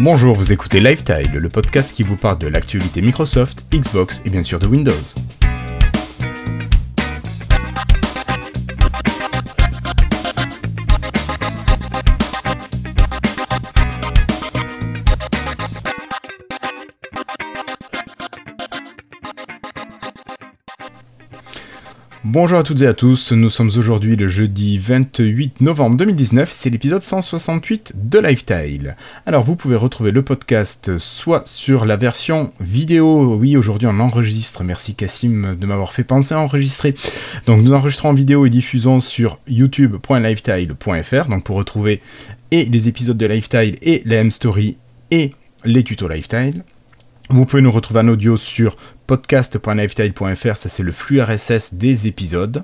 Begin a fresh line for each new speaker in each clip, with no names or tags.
Bonjour, vous écoutez Lifetile, le podcast qui vous parle de l'actualité Microsoft, Xbox et bien sûr de Windows. Bonjour à toutes et à tous, nous sommes aujourd'hui le jeudi 28 novembre 2019, c'est l'épisode 168 de Lifetile. Alors vous pouvez retrouver le podcast soit sur la version vidéo, oui aujourd'hui on enregistre, merci Cassim de m'avoir fait penser à enregistrer. Donc nous enregistrons en vidéo et diffusons sur youtube.lifetile.fr, donc pour retrouver et les épisodes de Lifetile et la M-Story et les tutos Lifetile. Vous pouvez nous retrouver en audio sur podcast.lifetile.fr, ça c'est le flux RSS des épisodes.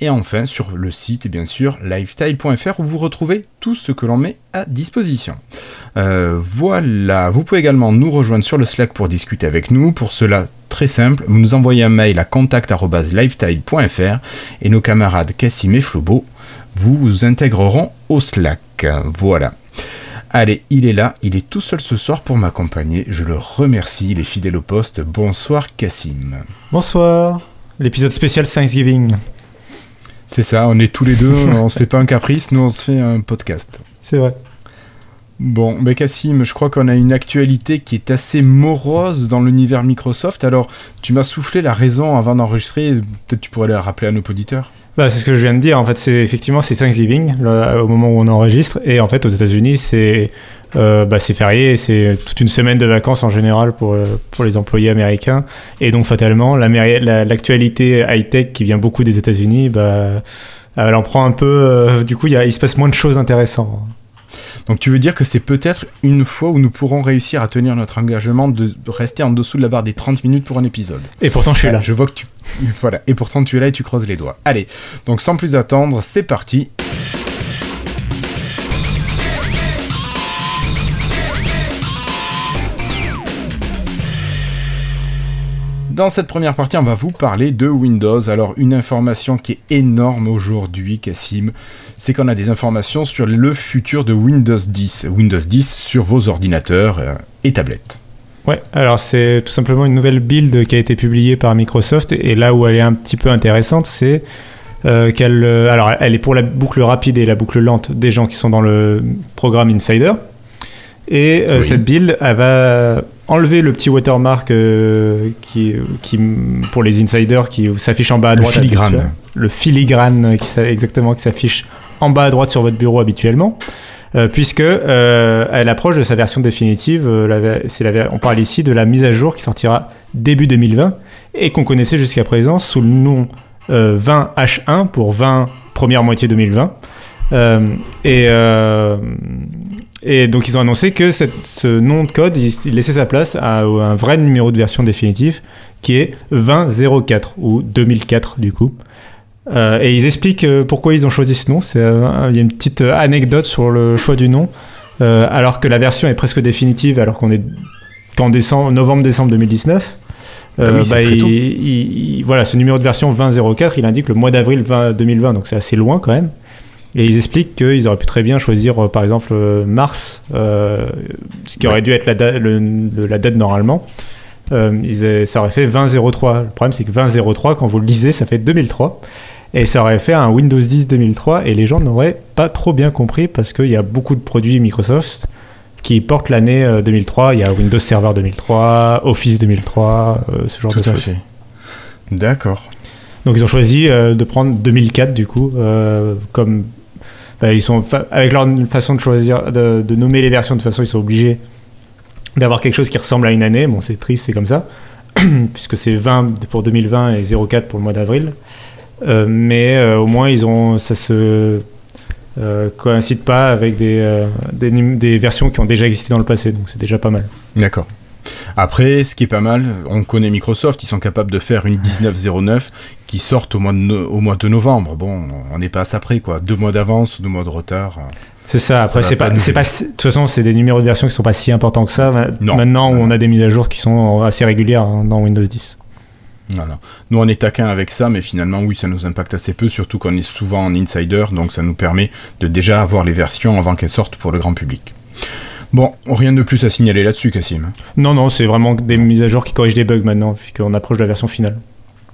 Et enfin sur le site, bien sûr, lifetile.fr où vous retrouvez tout ce que l'on met à disposition. Euh, voilà, vous pouvez également nous rejoindre sur le Slack pour discuter avec nous. Pour cela, très simple, vous nous envoyez un mail à contact.lifetile.fr et nos camarades Cassim et Flobo vous, vous intégreront au Slack. Voilà. Allez, il est là, il est tout seul ce soir pour m'accompagner. Je le remercie, il est fidèle au poste. Bonsoir Cassim.
Bonsoir. L'épisode spécial Thanksgiving.
C'est ça, on est tous les deux, on se fait pas un caprice, nous on se fait un podcast.
C'est vrai.
Bon, mais Cassim, je crois qu'on a une actualité qui est assez morose dans l'univers Microsoft. Alors, tu m'as soufflé la raison avant d'enregistrer, peut-être tu pourrais la rappeler à nos auditeurs
bah, c'est ce que je viens de dire. En fait, c'est effectivement c'est Thanksgiving au moment où on enregistre, et en fait aux États-Unis c'est euh, bah, c'est férié, c'est toute une semaine de vacances en général pour pour les employés américains, et donc fatalement l'actualité la, high tech qui vient beaucoup des États-Unis, bah elle en prend un peu. Euh, du coup, il, il se passe moins de choses intéressantes.
Donc tu veux dire que c'est peut-être une fois où nous pourrons réussir à tenir notre engagement de rester en dessous de la barre des 30 minutes pour un épisode.
Et pourtant je suis là.
Je vois que tu... Voilà, et pourtant tu es là et tu creuses les doigts. Allez, donc sans plus attendre, c'est parti. Dans cette première partie, on va vous parler de Windows. Alors, une information qui est énorme aujourd'hui, Cassim, c'est qu'on a des informations sur le futur de Windows 10. Windows 10 sur vos ordinateurs euh, et tablettes.
Ouais, alors c'est tout simplement une nouvelle build qui a été publiée par Microsoft et là où elle est un petit peu intéressante, c'est euh, qu'elle, euh, alors elle est pour la boucle rapide et la boucle lente des gens qui sont dans le programme Insider. Et cette build, elle va enlever le petit watermark euh, qui, qui, pour les insiders qui s'affiche en bas à droite.
Le filigrane.
Le filigrane, qui, exactement, qui s'affiche en bas à droite sur votre bureau habituellement. Euh, puisque euh, elle approche de sa version définitive. La, on parle ici de la mise à jour qui sortira début 2020 et qu'on connaissait jusqu'à présent sous le nom 20H1 pour 20 première moitié 2020. et et donc ils ont annoncé que ce nom de code, il, laissait sa place à, un vrai numéro de version définitive qui est 2004 ou 2004 du coup. Euh, et ils expliquent euh, pourquoi ils ont choisi ce nom. Euh, il y a une petite anecdote sur le choix du nom. alors que la version est presque définitive, alors qu'on est qu'en novembre-décembre 2019. Ah bah, voilà, ce numéro de version 2004, il indique le mois d'avril 2020, donc c'est assez loin quand même. Et ils expliquent qu'ils auraient pu très bien choisir, euh, par exemple, euh, mars, euh, ce qui aurait dû être la, date, la date normalement. ça aurait fait 2003. Le problème, c'est que 2003, quand vous le lisez, ça fait 2003. Et ça aurait fait un Windows 10 2003 et les gens n'auraient pas trop bien compris parce qu'il y a beaucoup de produits Microsoft qui portent l'année 2003. Il y a Windows Server 2003, Office 2003, ce genre de choses. Tout à fait.
D'accord.
Donc ils ont choisi de prendre 2004 du coup comme bah, ils sont avec leur façon de choisir, de, nommer les versions de toute façon, ils sont obligés d'avoir quelque chose qui ressemble à une année. Bon, c'est triste, c'est comme ça, puisque c'est 20 pour 2020 et 04 pour le mois d'avril. Euh, mais euh, au moins, ils ont, ça se euh, coïncide pas avec des, versions qui ont déjà existé dans le passé, donc c'est déjà pas mal.
D'accord. Après, ce qui est pas mal, on connaît Microsoft, ils sont capables de faire une 1909 qui sorte au mois de, au mois de novembre. Bon, on n'est pas à ça près, quoi. Deux mois d'avance deux mois de retard.
C'est ça. Après, c'est pas, c'est pas, de toute façon, c'est des numéros de version qui sont pas si importants que ça. Maintenant, où on a des mises à jour qui sont assez régulières hein, dans Windows 10.
Voilà. Nous, on est taquin avec ça, mais finalement, oui, ça nous impacte assez peu, surtout qu'on est souvent en insider, donc ça nous permet de déjà avoir les versions avant qu'elles sortent pour le grand public. Bon, rien de plus à signaler là-dessus, Cassim.
Non, non, c'est vraiment des mises à jour qui corrigent des bugs maintenant, puisqu'on approche de la version finale.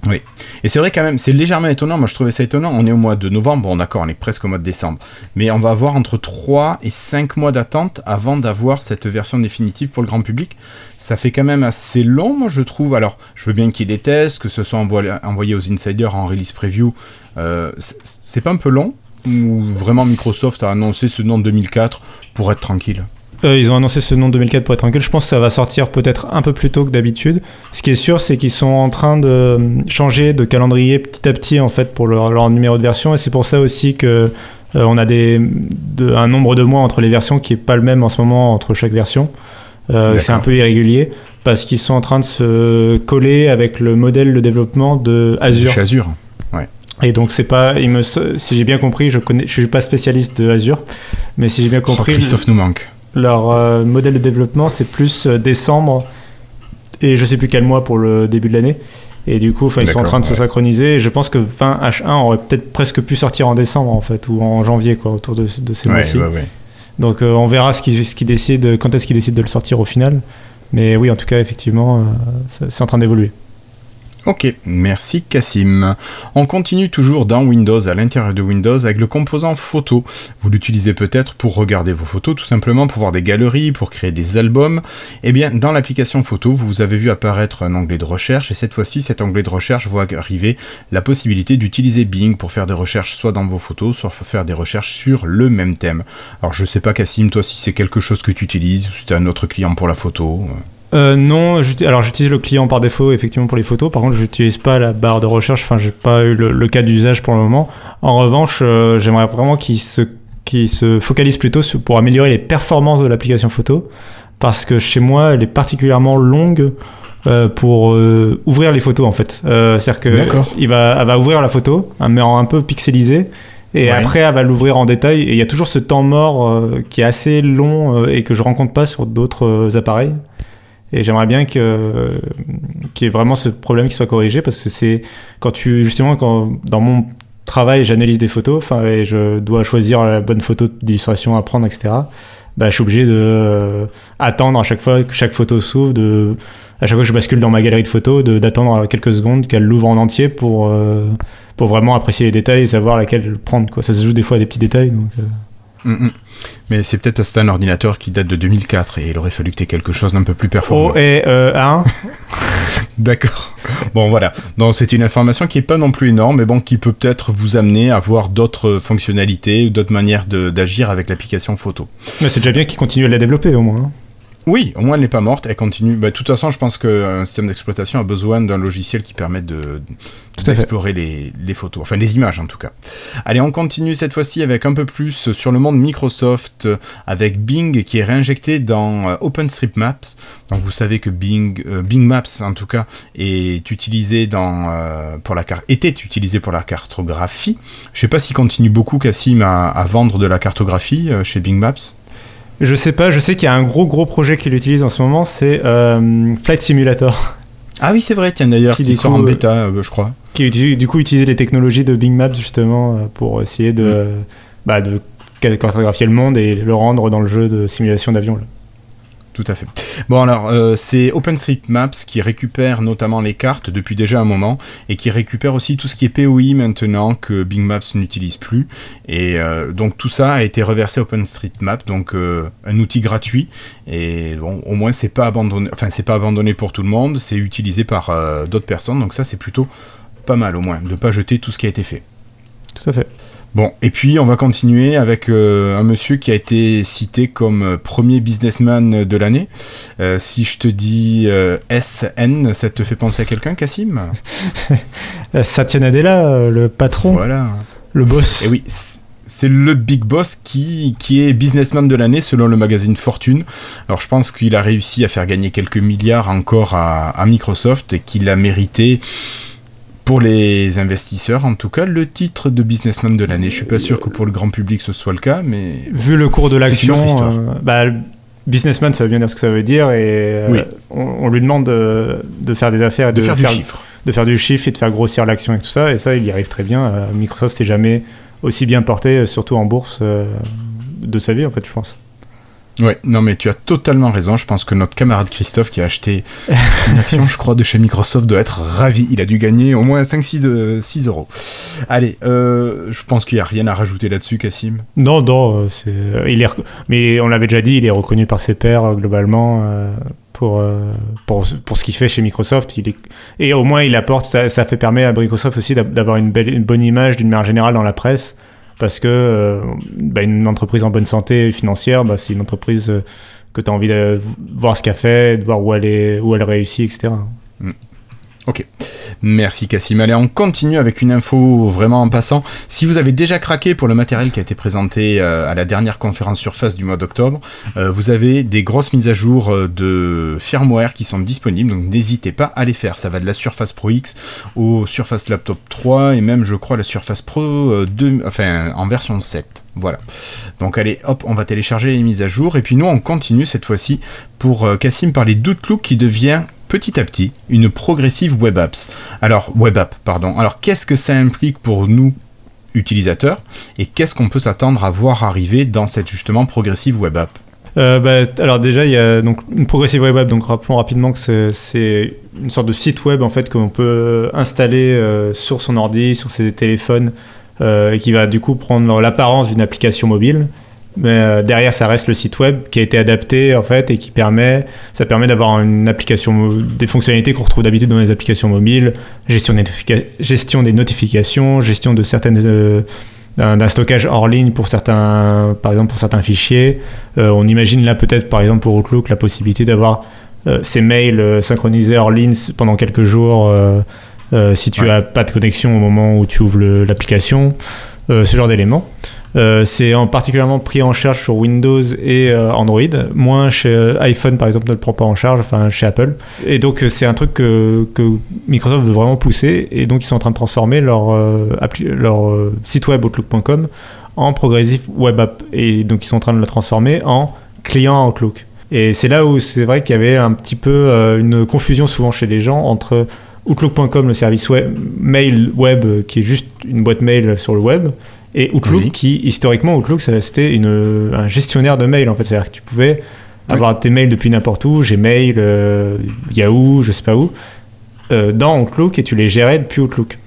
Oui. Et c'est vrai quand même, c'est légèrement étonnant. Moi, je trouvais ça étonnant. On est au mois de novembre. Bon, d'accord, on est presque au mois de décembre. Mais on va avoir entre 3 et 5 mois d'attente avant d'avoir cette version définitive pour le grand public. Ça fait quand même assez long, moi, je trouve. Alors, je veux bien qu'il y ait des tests, que ce soit envoyé aux insiders en release preview. Euh, c'est pas un peu long Ou vraiment Microsoft a annoncé ce nom de 2004 pour être tranquille?
Euh, ils ont annoncé ce nom 2004 pour être tranquille. Je pense que ça va sortir peut-être un peu plus tôt que d'habitude. Ce qui est sûr, c'est qu'ils sont en train de changer de calendrier petit à petit en fait pour leur, numéro de version. Et c'est pour ça aussi que euh, on a des, un nombre de mois entre les versions qui est pas le même en ce moment entre chaque version. Euh, c'est un peu irrégulier parce qu'ils sont en train de se coller avec le modèle de développement de Azure.
Chez Azure. Ouais.
Et donc c'est pas, il me, si j'ai bien compris, je connais, je suis pas spécialiste de Azure, mais si j'ai bien compris,
oh, Christophe nous manque.
Leur euh, modèle de développement, c'est plus euh, décembre et je sais plus quel mois pour le début de l'année. Et du coup, ils sont en train de se synchroniser. Et je pense que 20 H1 aurait peut-être presque pu sortir en décembre, en fait, ou en janvier, quoi, autour de, ces mois-ci. Donc, euh, on verra ce qui, ce qui décide, quand est-ce qu'ils décident de le sortir au final. Mais oui, en tout cas, effectivement, c'est en train d'évoluer.
Ok, merci Cassim. On continue toujours dans Windows, à l'intérieur de Windows, avec le composant photo. Vous l'utilisez peut-être pour regarder vos photos, tout simplement pour voir des galeries, pour créer des albums. Eh bien, dans l'application photo, vous avez vu apparaître un onglet de recherche, et cette fois-ci, cet onglet de recherche voit arriver la possibilité d'utiliser Bing pour faire des recherches soit dans vos photos, soit faire des recherches sur le même thème. Alors, je sais pas Cassim, toi, si c'est quelque chose que tu utilises, ou si tu un autre client pour la photo.
Euh, non, alors j'utilise le client par défaut effectivement pour les photos. Par contre, j'utilise pas la barre de recherche. Enfin, j'ai pas eu le, cas d'usage pour le moment. En revanche, euh, j'aimerais vraiment qu'il se, qu'il se focalise plutôt pour améliorer les performances de l'application photo, parce que chez moi, elle est particulièrement longue. Euh, pour ouvrir les photos en fait. C'est-à-dire que il va, elle va ouvrir la photo, mais en un peu pixelisé, et après elle va l'ouvrir en détail. Et il y a toujours ce temps mort qui est assez long et que je rencontre pas sur d'autres appareils. Et j'aimerais bien que qu'il y ait vraiment ce problème qui soit corrigé parce que c'est quand tu justement quand dans mon travail j'analyse des photos, enfin et je dois choisir la bonne photo d'illustration à prendre, etc. Bah, je suis obligé de euh, attendre à chaque fois que chaque photo s'ouvre, de à chaque fois que je bascule dans ma galerie de photos, d'attendre quelques secondes qu'elle l'ouvre en entier pour euh, pour vraiment apprécier les détails et savoir laquelle prendre. Quoi. Ça se joue des fois à des petits détails. Donc, euh.
Mm, mm. Mais c'est peut-être parce que c'est un ordinateur qui date de 2004 et il aurait fallu que tu aies quelque chose d'un peu plus performant.
Oh, et euh, hein
D'accord. Bon, voilà. Donc, c'est une information qui n'est pas non plus énorme, mais bon, qui peut peut-être vous amener à voir d'autres fonctionnalités ou d'autres manières d'agir avec l'application photo.
Mais c'est déjà bien qu'il continue à la développer au moins.
Oui, au moins elle n'est pas morte, elle continue. Bah, de toute façon, je pense qu'un système d'exploitation a besoin d'un logiciel qui permette d'explorer les, les, photos, enfin les images en tout cas. Allez, on continue cette fois-ci avec un peu plus sur le monde Microsoft, avec Bing qui est réinjecté dans euh, OpenStreetMaps. Donc vous savez que Bing, euh, Bing Maps en tout cas est utilisé dans, euh, pour la était utilisé pour la cartographie. Je ne sais pas s'il continue beaucoup Cassim à, à, vendre de la cartographie chez Bing Maps.
Je sais pas, je sais qu'il y a un gros gros projet qu'il utilise en ce moment, c'est euh, Flight Simulator.
Ah oui, c'est vrai, tiens d'ailleurs, qui, sort en bêta, euh, je crois.
Qui du coup utilise les technologies de Bing Maps justement euh, pour essayer de, mm. bah, de cartographier le monde et le rendre dans le jeu de simulation d'avion
tout à fait. Bon alors, euh, c'est OpenStreetMaps qui récupère notamment les cartes depuis déjà un moment et qui récupère aussi tout ce qui est POI maintenant que Bing Maps n'utilise plus. Et euh, donc tout ça a été reversé OpenStreetMap, donc euh, un outil gratuit. Et bon, au moins c'est pas abandonné, enfin c'est pas abandonné pour tout le monde, c'est utilisé par d'autres personnes. Donc ça c'est plutôt pas mal au moins de pas jeter tout ce qui a été fait.
Tout à fait.
Bon, et puis on va continuer avec euh, un monsieur qui a été cité comme euh, premier businessman de l'année. Euh, si je te dis SN, ça te fait penser à quelqu'un, Cassim?
Satya Nadella, le patron.
Voilà.
Le boss.
Et oui, c'est le big boss qui, qui est businessman de l'année selon le magazine Fortune. Alors je pense qu'il a réussi à faire gagner quelques milliards encore à, à Microsoft et qu'il a mérité pour les investisseurs, en tout cas, le titre de businessman de l'année. Je suis pas sûr que pour le grand public ce soit le cas, mais
vu le cours de l'action, euh, bah, businessman, ça veut bien dire ce que ça veut dire, et euh, on, lui demande de, faire des affaires, et
de, faire, du chiffre,
de faire du chiffre et de faire grossir l'action et tout ça, et ça, il y arrive très bien. Euh, Microsoft s'est jamais aussi bien porté, surtout en bourse, de sa vie, en fait, je pense.
Ouais, non mais tu as totalement raison. Je pense que notre camarade Christophe qui a acheté une action, je crois, de chez Microsoft doit être ravi. Il a dû gagner au moins 5-6 de 6 euros. Allez, euh, je pense qu'il n'y a rien à rajouter là-dessus, Cassim.
Non, non, c'est, il est, mais on l'avait déjà dit, il est reconnu par ses pairs globalement pour, pour, pour ce qu'il fait chez Microsoft. Il est, et au moins il apporte, ça, ça fait permettre à Microsoft aussi d'avoir une, belle, une bonne image d'une manière générale dans la presse parce que euh, bah, une entreprise en bonne santé financière, bah, c'est une entreprise euh, que tu as envie de voir ce qu'elle fait, de voir où elle, est, où elle réussit, etc.
Ok. Merci Cassim. Allez, on continue avec une info vraiment en passant. Si vous avez déjà craqué pour le matériel qui a été présenté euh, à la dernière conférence Surface du mois d'octobre, euh, vous avez des grosses mises à jour euh, de firmware qui sont disponibles, donc n'hésitez pas à les faire. Ça va de la Surface Pro X au Surface Laptop 3 et même, je crois, la Surface Pro 2, enfin, en version 7. Voilà. Donc allez, hop, on va télécharger les mises à jour. Et puis nous, on continue cette fois-ci pour Cassim parler d'Outlook qui devient petit à petit une progressive web apps. Alors, web app, pardon. Alors, qu'est-ce que ça implique pour nous utilisateurs et qu'est-ce qu'on peut s'attendre à voir arriver dans cette justement progressive web app?
Euh, bah, alors déjà, il y a donc une progressive web app. Donc rappelons rapidement que c'est une sorte de site web en fait qu'on peut installer euh, sur son ordi, sur ses téléphones, euh, et qui va du coup prendre l'apparence d'une application mobile mais euh, derrière ça reste le site web qui a été adapté en fait et qui permet ça permet d'avoir une application des fonctionnalités qu'on retrouve d'habitude dans les applications mobiles gestion des, gestion des notifications gestion de certaines euh, d'un stockage hors ligne pour certains par exemple pour certains fichiers. Euh, on imagine là peut-être par exemple pour Outlook la possibilité d'avoir ces mails synchronisés hors ligne pendant quelques jours si tu as pas de connexion au moment où tu ouvres l'application ce genre d'éléments euh, c'est en particulièrement pris en charge sur Windows et euh, Android, moins chez euh, iPhone par exemple ne le prend pas en charge, enfin chez Apple. Et donc c'est un truc que, Microsoft veut vraiment pousser et donc ils sont en train de transformer leur, site web Outlook.com en progressive web app et donc ils sont en train de le transformer en client Outlook. Et c'est là où c'est vrai qu'il y avait un petit peu une confusion souvent chez les gens entre Outlook.com, le service web, mail web qui est juste une boîte mail sur le web, et Outlook, qui historiquement, Outlook, c'était un gestionnaire de mails en fait. C'est-à-dire que tu pouvais avoir tes mails depuis n'importe où, Gmail, euh, Yahoo, je sais pas où, euh, dans Outlook et tu les gérais depuis Outlook.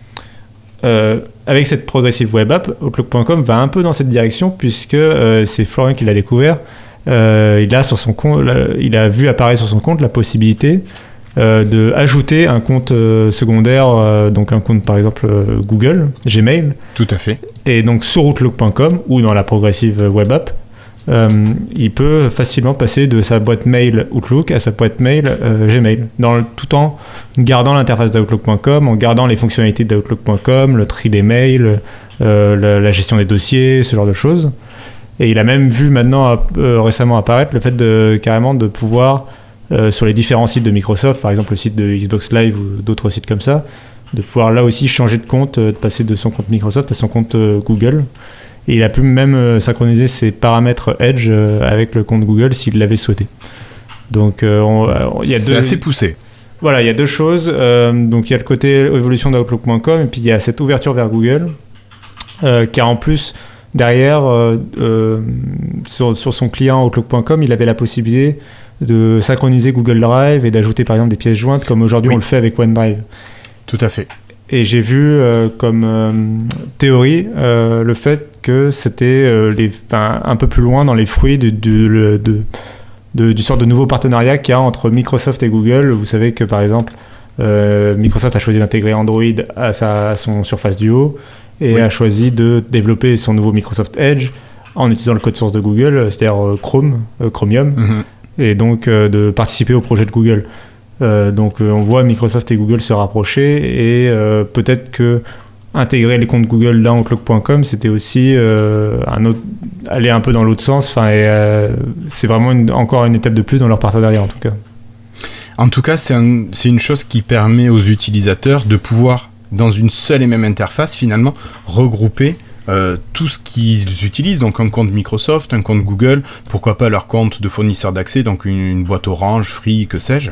Euh, avec cette progressive web app, Outlook.com va un peu dans cette direction puisque c'est Florian qui l'a découvert. il a sur son compte, il a vu apparaître sur son compte la possibilité de ajouter un compte euh, secondaire, euh, donc un compte par exemple Google, Gmail.
Tout à fait.
Et donc sur Outlook.com ou dans la progressive web app, il peut facilement passer de sa boîte mail Outlook à sa boîte mail Gmail, dans tout en gardant l'interface d'Outlook.com, en gardant les fonctionnalités d'Outlook.com, le tri des mails, la, la, gestion des dossiers, ce genre de choses. Et il a même vu maintenant récemment apparaître le fait de carrément de pouvoir euh, sur les différents sites de Microsoft, par exemple le site de Xbox Live ou d'autres sites comme ça, de pouvoir là aussi changer de compte, euh, de passer de son compte Microsoft à son compte euh, Google. Et il a pu même synchroniser ses paramètres Edge avec le compte Google s'il l'avait souhaité. Donc
il y a C'est assez poussé.
Voilà, il y a deux choses. donc il y a le côté évolution d'Outlook.com et puis il y a cette ouverture vers Google a en plus derrière sur, sur, son client Outlook.com, il avait la possibilité de synchroniser Google Drive et d'ajouter par exemple des pièces jointes comme aujourd'hui on le fait avec OneDrive.
Tout à fait.
Et j'ai vu euh, comme euh, théorie euh, le fait que c'était les, un peu plus loin dans les fruits de, de, de, du sort de nouveau partenariat qu'il y a entre Microsoft et Google. Vous savez que par exemple Microsoft a choisi d'intégrer Android à, sa, son Surface Duo et a choisi de développer son nouveau Microsoft Edge en utilisant le code source de Google, c'est-à-dire Chrome, Chromium. Mhm et donc euh, de participer au projet de Google. Euh, donc euh, on voit Microsoft et Google se rapprocher et peut-être que intégrer les comptes Google dans Outlook.com, c'était aussi un autre, aller un peu dans l'autre sens. Enfin, c'est vraiment encore une étape de plus dans leur partenariat en tout cas.
En tout cas, c'est une chose qui permet aux utilisateurs de pouvoir, dans une seule et même interface, finalement, regrouper euh, tout ce qu'ils utilisent, donc un compte Microsoft, un compte Google, pourquoi pas leur compte de fournisseur d'accès, donc une, boîte Orange, Free, que sais-je.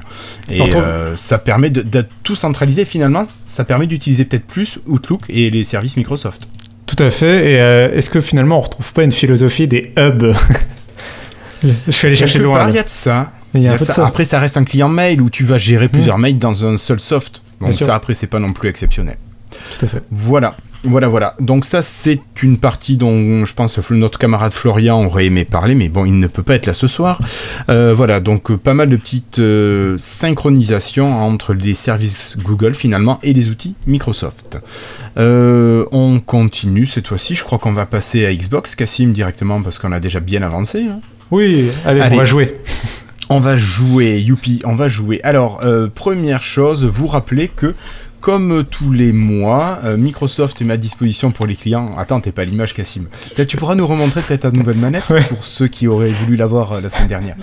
Et euh, ça permet de, tout centraliser finalement, ça permet d'utiliser peut-être plus Outlook et les services Microsoft.
Tout à fait, et euh, est-ce que finalement on retrouve pas une philosophie des hubs? Je suis allé chercher loin.
il y a de ça.
Il y
Il y
a
a
un peu
de ça.
ça.
Après, ça reste un client mail où tu vas gérer plusieurs mails dans un seul soft. Donc ça, après, c'est pas non plus exceptionnel.
Tout à fait.
Voilà, voilà, voilà. Donc ça, c'est une partie dont je pense que notre camarade Florian aurait aimé parler, mais bon, il ne peut pas être là ce soir. Euh, voilà, donc euh, pas mal de petites euh, synchronisations entre les services Google finalement et les outils Microsoft. Euh, on continue cette fois-ci. Je crois qu'on va passer à Xbox, Cassim directement parce qu'on a déjà bien avancé. hein.
Oui, allez,
Allez.
on va jouer.
On va jouer, youpi, on va jouer. Alors, euh, première chose, vous rappelez que, comme tous les mois, euh, Microsoft met à disposition pour les clients. Attends, t'es pas l'image, Cassim. Peut-être tu pourras nous remontrer peut-être ta nouvelle manette
Ouais.
pour ceux qui auraient voulu l'avoir euh, la semaine dernière.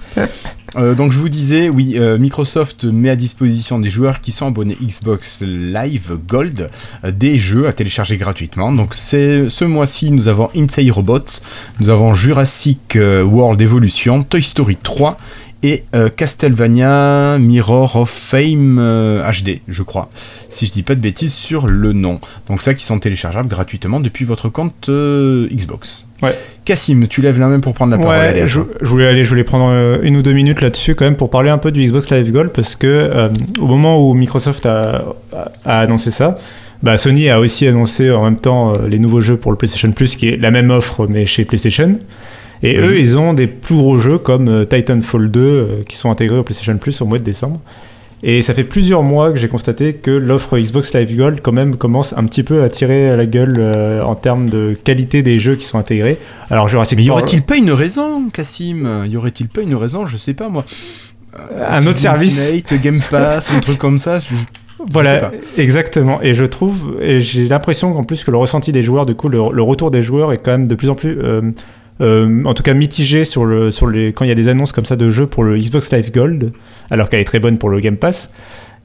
Donc, je vous disais, oui, Microsoft met à disposition des joueurs qui sont abonnés Xbox Live Gold des jeux à télécharger gratuitement. Donc, c'est ce mois-ci, nous avons Inside Robots, nous avons Jurassic World Evolution, Toy Story 3 et euh, Castlevania Mirror of Fame euh, HD, je crois, si je dis pas de bêtises sur le nom. Donc ça qui sont téléchargeables gratuitement depuis votre compte euh, Xbox.
Ouais.
Cassim, tu lèves la main pour prendre la parole. Allez,
Ouais, je, voulais aller, je voulais prendre euh, une ou deux minutes là-dessus quand même pour parler un peu du Xbox Live Gold parce que euh, au moment où Microsoft a, annoncé ça, bah, Sony a aussi annoncé en même temps euh, les nouveaux jeux pour le PlayStation Plus, qui est la même offre mais chez PlayStation. Et
Mhm.
eux, ils ont des plus gros jeux comme euh, Titanfall 2 euh, qui sont intégrés au PlayStation Plus au mois de décembre. Et ça fait plusieurs mois que j'ai constaté que l'offre Xbox Live Gold quand même commence un petit peu à tirer à la gueule euh, en termes de qualité des jeux qui sont intégrés. Alors Jurassic
Mais y aurait-il pas une raison, Cassim? Y aurait-il pas une raison? Je sais pas moi. Euh,
Un autre service.
Ultimate, Game Pass, un truc comme ça. je-
Voilà, exactement. Et je trouve, et j'ai l'impression qu'en plus que le ressenti des joueurs, du coup, le, le retour des joueurs est quand même de plus en plus, euh, euh, en tout cas mitigé sur le, sur les, quand il y a des annonces comme ça de jeux pour le Xbox Live Gold, alors qu'elle est très bonne pour le Game Pass.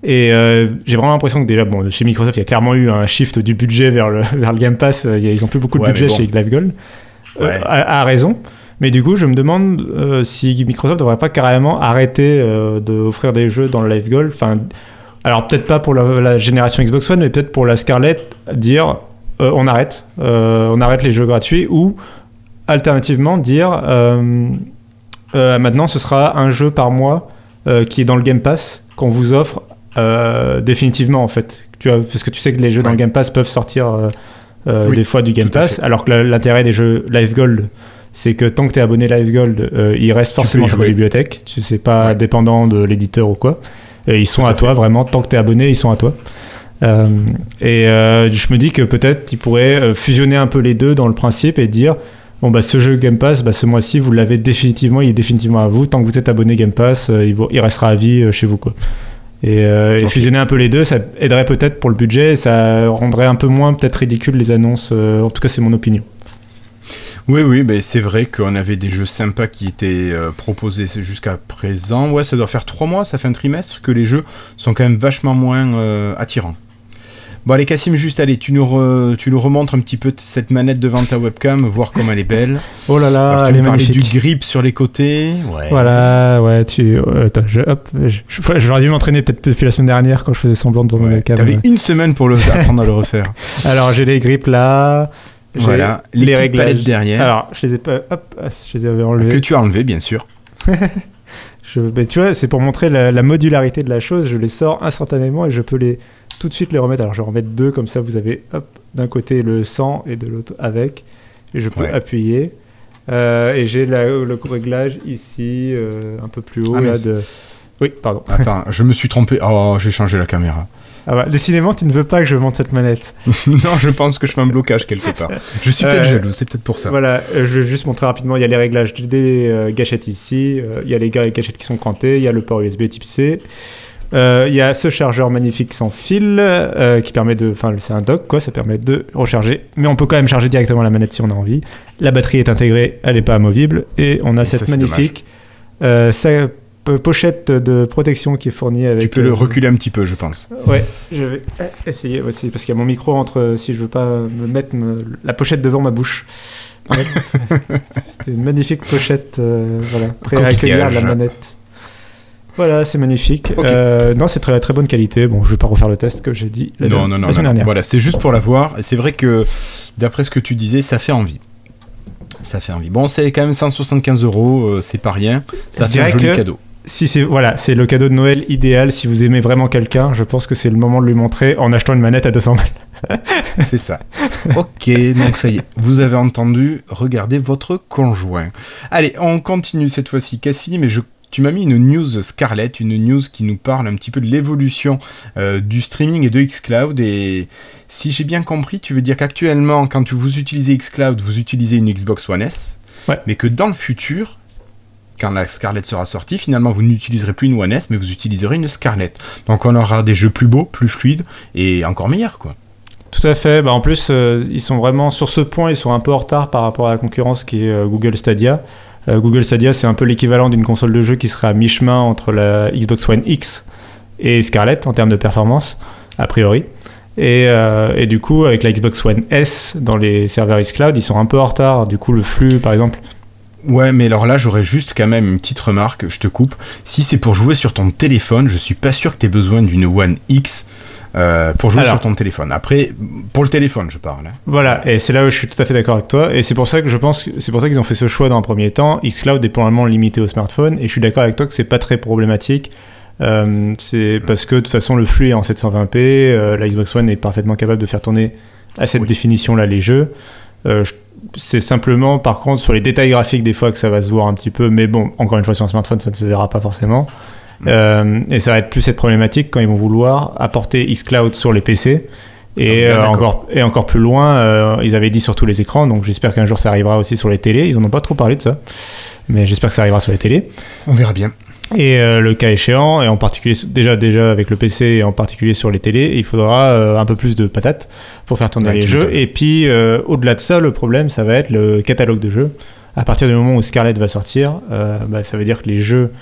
Et euh, j'ai vraiment l'impression que déjà, bon, chez Microsoft, il y a clairement eu un shift du budget vers le, vers le Game Pass. Ils ont plus beaucoup de
Ouais,
budget
bon.
chez Live Gold, Euh,
Ouais.
à, à raison. Mais du coup, je me demande si Microsoft devrait pas carrément arrêter d'offrir des jeux dans le Live Gold. Enfin, alors peut-être pas pour la, la génération Xbox One, mais peut-être pour la Scarlett, dire on arrête, on arrête les jeux gratuits, ou alternativement dire euh, euh, maintenant ce sera un jeu par mois euh, qui est dans le Game Pass qu'on vous offre définitivement en fait. Tu vois, parce que tu sais que les jeux dans le Game Pass peuvent sortir
Oui,
des fois du Game Pass, alors que l'intérêt des jeux Live Gold, c'est que tant que tu es abonné Live Gold, euh, il reste
peux
forcément la
jouer.
bibliothèque. Tu sais pas
Ouais.
dépendant de l'éditeur ou quoi. Et ils sont
Tout à
toi vraiment. Tant que tu es abonné, ils sont à toi. Euh, et euh, je me dis que peut-être ils pourraient fusionner un peu les deux dans le principe et dire bon bah ce jeu Game Pass, bah, ce mois-ci vous l'avez définitivement, il est définitivement à vous. Tant que vous êtes abonné Game Pass, euh, il, vous- il restera à vie euh, chez vous quoi. Et, euh, et fusionner un peu les deux, ça aiderait peut-être pour le budget, et ça rendrait un peu moins peut-être ridicule les annonces. en tout cas, c'est mon opinion.
Oui, oui, ben c'est vrai qu'on avait des jeux sympas qui étaient proposés jusqu'à présent. Ouais, ça doit faire trois mois, ça fait un trimestre que les jeux sont quand même vachement moins attirants. Bon, allez, Cassim, juste, allez, tu nous, re- tu nous remontres un petit peu cette manette devant ta webcam, voir comme elle est belle.
Oh là là,
Alors, tu
elle est magnifique.
du grip sur les côtés. Ouais.
Voilà, ouais, tu. euh, attends, je, hop, je- je- j'aurais dû m'entraîner peut-être depuis la semaine dernière quand je faisais semblant devant
Ouais.
ma cam.
T'avais une semaine pour le apprendre à le refaire.
Alors, j'ai les grippes là. j'ai
Voilà, les,
réglages.
palettes derrière.
Alors, je les ai pas. Hop, je les avais enlevées.
que tu as enlevé, bien sûr.
Je, ben, tu vois, c'est pour montrer la, la modularité de la chose. Je les sors instantanément et je peux les tout de suite les remettre. Alors, je vais en remettre deux comme ça. Vous avez hop d'un côté le sans et de l'autre avec. Et je peux
Ouais.
appuyer. Euh, et j'ai le réglage ici, euh, un peu plus haut.
Ah,
là, de... Oui, pardon.
Attends, je me suis trompé. Oh, j'ai changé la caméra.
Ah bah, décidément, tu ne veux pas que je monte cette manette.
non, je pense que je fais un blocage quelque part. Je suis peut-être
Euh,
jaloux, c'est peut-être pour ça.
Voilà, je vais juste montrer rapidement. Il y a les réglages des gâchettes ici. il y a les gâchettes qui sont crantées. Il y a le port USB type C. euh, il y a ce chargeur magnifique sans fil euh, qui permet de. Enfin, c'est un dock quoi, ça permet de recharger. Mais on peut quand même charger directement la manette si on a envie. La batterie est intégrée, elle n'est pas amovible. Et on a
Et
cette magnifique euh, sa- pochette de protection qui est fournie avec.
Tu peux le
euh,
reculer un petit peu, je pense.
Ouais, je vais euh, essayer aussi parce qu'il y a mon micro entre si je veux pas me mettre me- la pochette devant ma bouche. Ouais. C'est une magnifique pochette, voilà, prêt à accueillir la manette. Voilà, c'est magnifique. Euh, non, c'est très très bonne qualité. Bon, je vais pas refaire le test que j'ai dit la,
non,
la
non, non,
semaine
non.
dernière.
Voilà, c'est juste pour la voir. C'est vrai que, d'après ce que tu disais, ça fait envie. Ça fait envie. Bon, c'est quand même 175 euros, euh, c'est pas rien. Ça
Je
fait un joli
que-
cadeau.
Si c'est voilà, c'est le cadeau de Noël idéal si vous aimez vraiment quelqu'un. Je pense que c'est le moment de lui montrer en achetant une manette à 200 balles.
C'est ça. ok, donc ça y est, vous avez entendu, regardez votre conjoint. Allez, on continue cette fois-ci, Cassie, mais je, tu m'as mis une news Scarlett, une news qui nous parle un petit peu de l'évolution euh, du streaming et de Xcloud. Et si j'ai bien compris, tu veux dire qu'actuellement, quand vous utilisez Xcloud, vous utilisez une Xbox One S,
Ouais.
mais que dans le futur, quand la Scarlett sera sortie, finalement, vous n'utiliserez plus une One S, mais vous utiliserez une Scarlett. Donc on aura des jeux plus beaux, plus fluides et encore meilleurs, quoi.
Tout à fait. Bah, en plus, euh, ils sont vraiment sur ce point, ils sont un peu en retard par rapport à la concurrence qui est euh, Google Stadia. Euh, Google Stadia, c'est un peu l'équivalent d'une console de jeu qui serait à mi-chemin entre la Xbox One X et Scarlett en termes de performance, a priori. Et, euh, du coup, avec la Xbox One S dans les serveurs xCloud, ils sont un peu en retard. Du coup, le flux, par exemple,
Ouais, mais alors là, j'aurais juste quand même une petite remarque, je te coupe. Si c'est pour jouer sur ton téléphone, je suis pas sûr que tu aies besoin d'une One X euh, pour jouer
Alors.
sur ton téléphone. Après, pour le téléphone, je parle. hein.
Voilà, et c'est là où je suis tout à fait d'accord avec toi. Et c'est pour ça que je pense c'est pour ça qu'ils ont fait ce choix dans un premier temps. xCloud est pour le moment limité au smartphone, et je suis d'accord avec toi que c'est pas très problématique. Euh, c'est parce que de toute façon le flux est en 720p, euh, la Xbox One est parfaitement capable de faire tourner à cette
Oui.
définition-là les jeux. Euh, je- c'est simplement par contre sur les détails graphiques des fois que ça va se voir un petit peu, mais bon, encore une fois sur un smartphone ça ne se verra pas forcément. Euh, et ça va être plus cette problématique quand ils vont vouloir apporter xCloud sur les PC. Et,
Ah,
euh, encore, et encore plus loin, euh, ils avaient dit sur tous les écrans, donc j'espère qu'un jour ça arrivera aussi sur les télés. Ils en ont pas trop parlé de ça, mais j'espère que ça arrivera sur les télés.
On verra bien.
Et euh, le cas échéant, et en particulier déjà déjà avec le PC et en particulier sur les télés, il faudra euh, un peu plus de patates pour faire tourner
Ouais,
les jeux. Et puis euh, au-delà de ça, le problème, ça va être le catalogue de jeux. À partir du moment où Scarlett va sortir, bah, ça veut dire que les jeux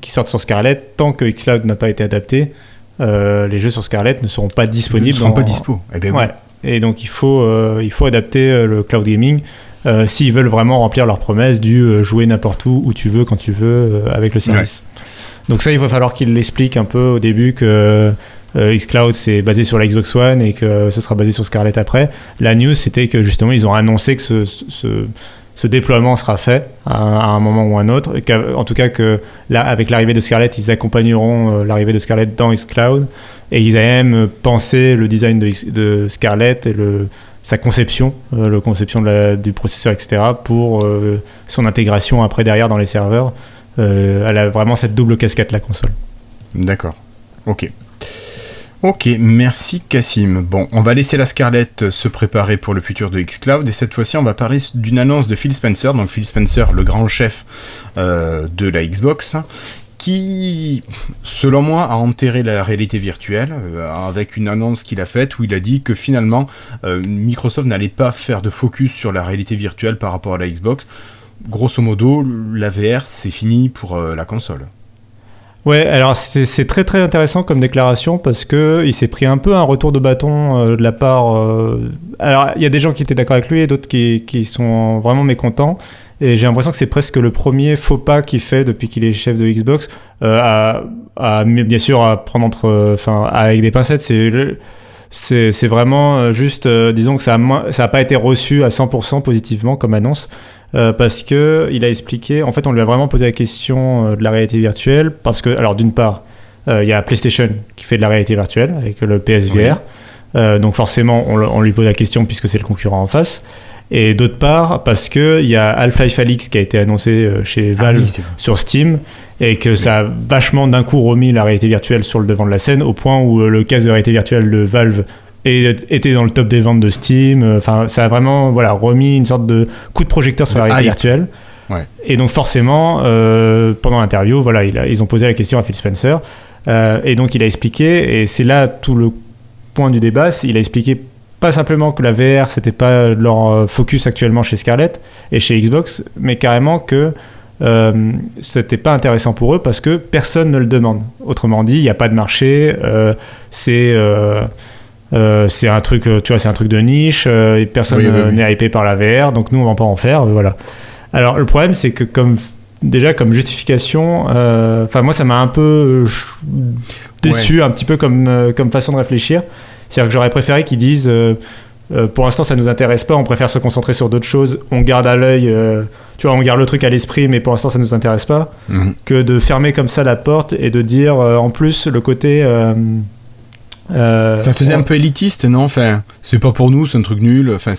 qui sortent sur Scarlett, tant que xCloud n'a pas été adapté, euh, les jeux sur Scarlett ne seront pas
Ils
disponibles.
ne seront pas dispo. Eh ben.
Ouais. Et donc il faut, euh, il faut adapter euh, le cloud gaming s'ils veulent vraiment remplir leur promesse du jouer n'importe où, où tu veux, quand tu veux, avec le service. Donc ça, il va falloir qu'ils l'expliquent un peu au début que euh, xCloud c'est basé sur la Xbox One et que ce sera basé sur Scarlett après. La news, c'était que justement, ils ont annoncé que ce, ce, ce déploiement sera fait à, à un moment ou un autre. En tout cas, que là, avec l'arrivée de Scarlett, ils accompagneront euh, l'arrivée de Scarlett dans xCloud. Et ils avaient même pensé le design de, Scarlett et sa conception, euh, le conception la- du processeur, etc., pour euh, son intégration après derrière dans les serveurs. Euh, elle a vraiment cette double casquette, la console.
D'accord. Ok. Ok, merci Cassim. Bon, on va laisser la Scarlett se préparer pour le futur de xCloud et cette fois-ci on va parler d'une annonce de Phil Spencer, donc Phil Spencer, le grand chef euh, de la Xbox, qui, selon moi, a enterré la réalité virtuelle euh, avec une annonce qu'il a faite où il a dit que finalement euh, Microsoft n'allait pas faire de focus sur la réalité virtuelle par rapport à la Xbox. Grosso modo, la VR c'est fini pour la console.
Ouais, alors c'est très très intéressant comme déclaration parce que il s'est pris un peu un retour de bâton euh, de la part. euh, alors il y a des gens qui étaient d'accord avec lui et d'autres qui, qui sont vraiment mécontents. Et j'ai l'impression que c'est presque le premier faux pas qu'il fait depuis qu'il est chef de Xbox. Euh, à, bien sûr, à prendre entre, enfin, avec des pincettes, c'est c'est vraiment euh, juste, euh, disons que ça a, moins- ça a pas été reçu à 100% positivement comme annonce. Euh, parce que il a expliqué, en fait, on lui a vraiment posé la question euh, de la réalité virtuelle, parce que, alors d'une part, euh, il y a PlayStation qui fait de la réalité virtuelle avec le PSVR, donc forcément, on, lui pose la question puisque c'est le concurrent en face. Et d'autre part, parce que il y a Half-Life Alyx qui a été annoncé chez Valve
c'est vrai.
sur Steam et que ça a vachement d'un coup remis la réalité virtuelle sur le devant de la scène au point où le casque de réalité virtuelle de Valve est- était dans le top des ventes de Steam. Euh, Enfin, ça a vraiment voilà, remis une sorte de coup de projecteur sur la réalité virtuelle.
Ouais.
Et donc forcément, euh, pendant l'interview, voilà, il a- ils ont posé la question à Phil Spencer. Euh, et donc il a expliqué, et c'est là tout le point du débat, il a expliqué pas simplement que la VR c'était pas leur focus actuellement chez Scarlett et chez Xbox, mais carrément que euh, c'était pas intéressant pour eux parce que personne ne le demande. Autrement dit, il n'y a pas de marché, c'est euh, c'est un truc, euh, tu vois, c'est un truc de niche, euh, personne
Oui, oui, oui.
n'est hypé par la VR, donc nous on va pas en faire, voilà. Alors le problème c'est que comme déjà comme justification, enfin moi ça m'a un peu déçu, un petit peu comme, comme façon de réfléchir. C'est-à-dire que j'aurais préféré qu'ils disent, pour l'instant, ça nous intéresse pas. On préfère se concentrer sur d'autres choses. On garde à l'œil, tu vois, on garde le truc à l'esprit, mais pour l'instant, ça nous intéresse pas.
Mhm.
Que de fermer comme ça la porte et de dire, euh, en plus, le côté. euh, euh,
Ça faisait
on-
un peu élitiste, non? Enfin, c'est pas pour nous, c'est un truc nul. Enfin,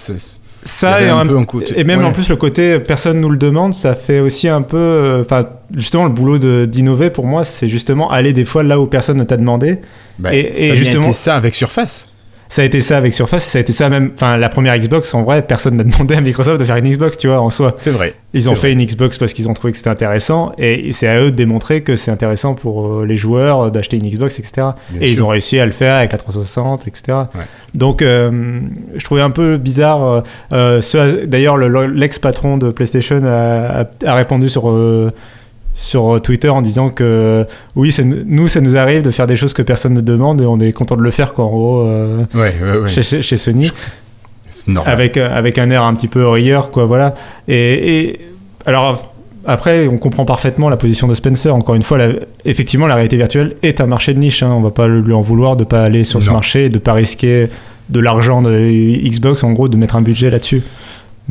ça et,
un
en-
peu un côté-
et même
ouais.
en plus le côté personne nous le demande, ça fait aussi un peu. euh, Enfin, justement, le boulot de- d'innover pour moi, c'est justement aller des fois là où personne ne t'a demandé.
Bah,
et-
ça
et justement-
ça avec Surface.
Ça a été ça avec Surface, ça a été ça même. Enfin, la première Xbox, en vrai, personne n'a demandé à Microsoft de faire une Xbox, tu vois, en soi.
C'est vrai.
Ils ont fait une Xbox parce qu'ils ont trouvé que c'était intéressant, et c'est à eux de démontrer que c'est intéressant pour euh, les joueurs euh, d'acheter une Xbox, etc.
Bien
et ils ont réussi à le faire avec la 360, etc.
Ouais.
Donc, euh, je trouvais un peu bizarre. euh, D'ailleurs, le- le- l'ex-patron de PlayStation a, a- a répondu sur. euh, sur Twitter en disant que oui, nous, ça nous arrive de faire des choses que personne ne demande et on est content de le faire, quoi, en gros, euh,
Ouais, ouais, ouais.
chez, chez- Sony avec, euh, avec un air un petit peu rieur, quoi, voilà. Et, et- alors, après, on comprend parfaitement la position de Spencer. Encore une fois, la- effectivement, la réalité virtuelle est un marché de niche. hein. On va pas lui en vouloir de pas aller sur ce marché et de pas risquer de l'argent de Xbox, en gros, de mettre un budget là-dessus.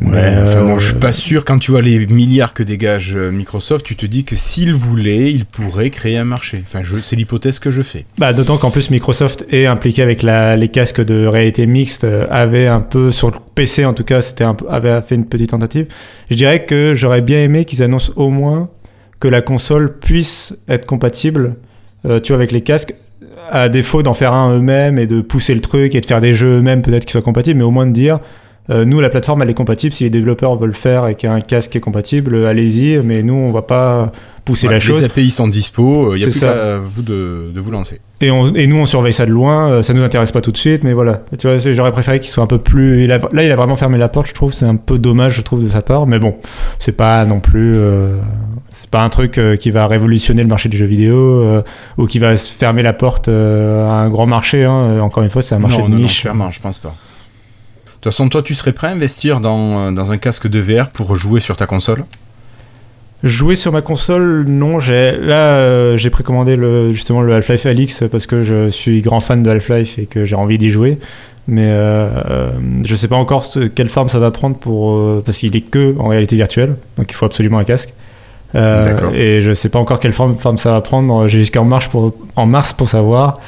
Ouais,
Mais,
enfin,
euh,
moi, je suis pas sûr. Quand tu vois les milliards que dégage euh, Microsoft, tu te dis que s'il voulait, il pourrait créer un marché. Enfin, c'est l'hypothèse que je fais.
Bah, D'autant qu'en plus Microsoft est impliqué avec la- les casques de réalité mixte, euh, avait un peu, sur le PC en tout cas, c'était avait fait une petite tentative. Je dirais que j'aurais bien aimé qu'ils annoncent au moins que la console puisse être compatible, euh, tu vois, avec les casques, à défaut d'en faire un eux-mêmes et de pousser le truc et de faire des jeux eux-mêmes peut-être qui soient compatibles, mais au moins de dire... euh, nous, la plateforme, elle est compatible. Si les développeurs veulent faire et qu'il y a un casque qui est compatible, euh, allez-y. Mais nous, on va pas pousser
Ouais,
la
les
chose.
API sont dispo. Il y a
C'est
plus
ça.
qu'à vous de, de vous lancer.
Et, on- et nous, on surveille ça de loin. euh, Ça nous intéresse pas tout de suite, mais voilà. Tu vois, j'aurais préféré qu'il soit un peu plus. il a- là, il a vraiment fermé la porte. Je trouve c'est un peu dommage, je trouve, de sa part. Mais bon, c'est pas non plus. euh, c'est pas un truc euh, qui va révolutionner le marché du jeu vidéo euh, ou qui va fermer la porte euh, à un grand marché. hein. Encore une fois, c'est un marché
non,
de
non, non,
niche.
clairement, je pense pas. De toute façon, toi, tu serais prêt à investir dans, euh, dans un casque de VR pour jouer sur ta console?
Jouer sur ma console, non. J'ai là, euh, j'ai précommandé le, justement le Half-Life Alix parce que je suis grand fan de Half-Life et que j'ai envie d'y jouer. Mais euh, euh, je sais pas encore ce- quelle forme ça va prendre pour euh, parce qu'il est que en réalité virtuelle, donc il faut absolument un casque.
D'accord.
et je sais pas encore quelle forme, forme ça va prendre. J'ai jusqu'en mars pour en mars pour savoir.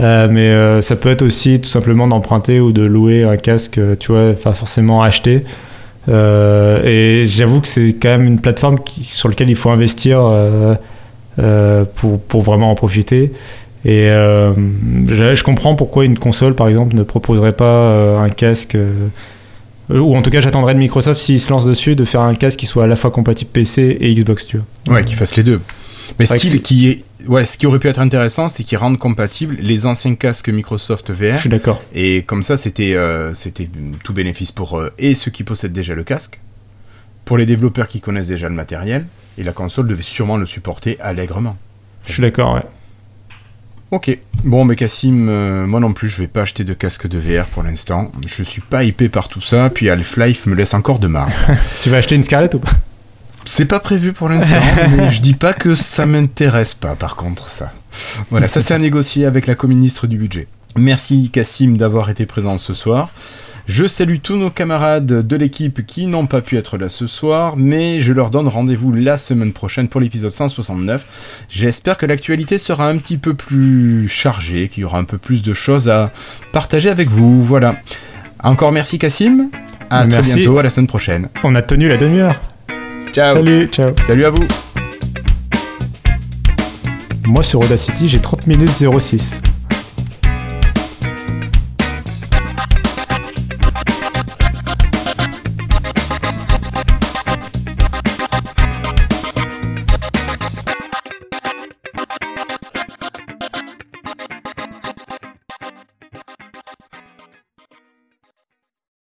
Euh, mais euh, ça peut être aussi tout simplement d'emprunter ou de louer un casque, euh, tu vois, pas forcément acheter. Et j'avoue que c'est quand même une plateforme qui, sur laquelle il faut investir pour, pour vraiment en profiter. Et je, je comprends pourquoi une console, par exemple, ne proposerait pas un casque. ou en tout cas, j'attendrais de Microsoft, s'ils se lancent dessus, de faire un casque qui soit à la fois compatible PC et Xbox, tu vois.
Ouais, qu'ils fassent les deux. Mais style qui est... ouais, ce qui aurait pu être intéressant, c'est qu'ils rendent compatibles les anciens casques Microsoft
Je
VR.
suis d'accord.
Et comme ça, c'était euh, c'était tout bénéfice pour eux et ceux qui possèdent déjà le casque, pour les développeurs qui connaissent déjà le matériel, et la console devait sûrement le supporter allègrement.
Je suis d'accord, ouais.
Ok. Bon, mais Cassim, euh, moi non plus, je vais pas acheter de casque de VR pour l'instant. Je suis pas hypé par tout ça, puis Half-Life me laisse encore de marre.
Tu vas acheter une Scarlett ou pas?
C'est pas prévu pour l'instant, mais je dis pas que ça m'intéresse pas, par contre, ça. Voilà, ça c'est à négocier avec la co-ministre du budget. Merci Cassim d'avoir été présent ce soir. Je salue tous nos camarades de l'équipe qui n'ont pas pu être là ce soir, mais je leur donne rendez-vous la semaine prochaine pour l'épisode 169. J'espère que l'actualité sera un petit peu plus chargée, qu'il y aura un peu plus de choses à partager avec vous. Voilà. Encore merci Cassim. À
Merci.
très bientôt, à la semaine prochaine.
On a tenu la demi-heure.
Ciao.
Salut, ciao.
Salut à vous.
Moi sur Audacity, j'ai 30 minutes 06.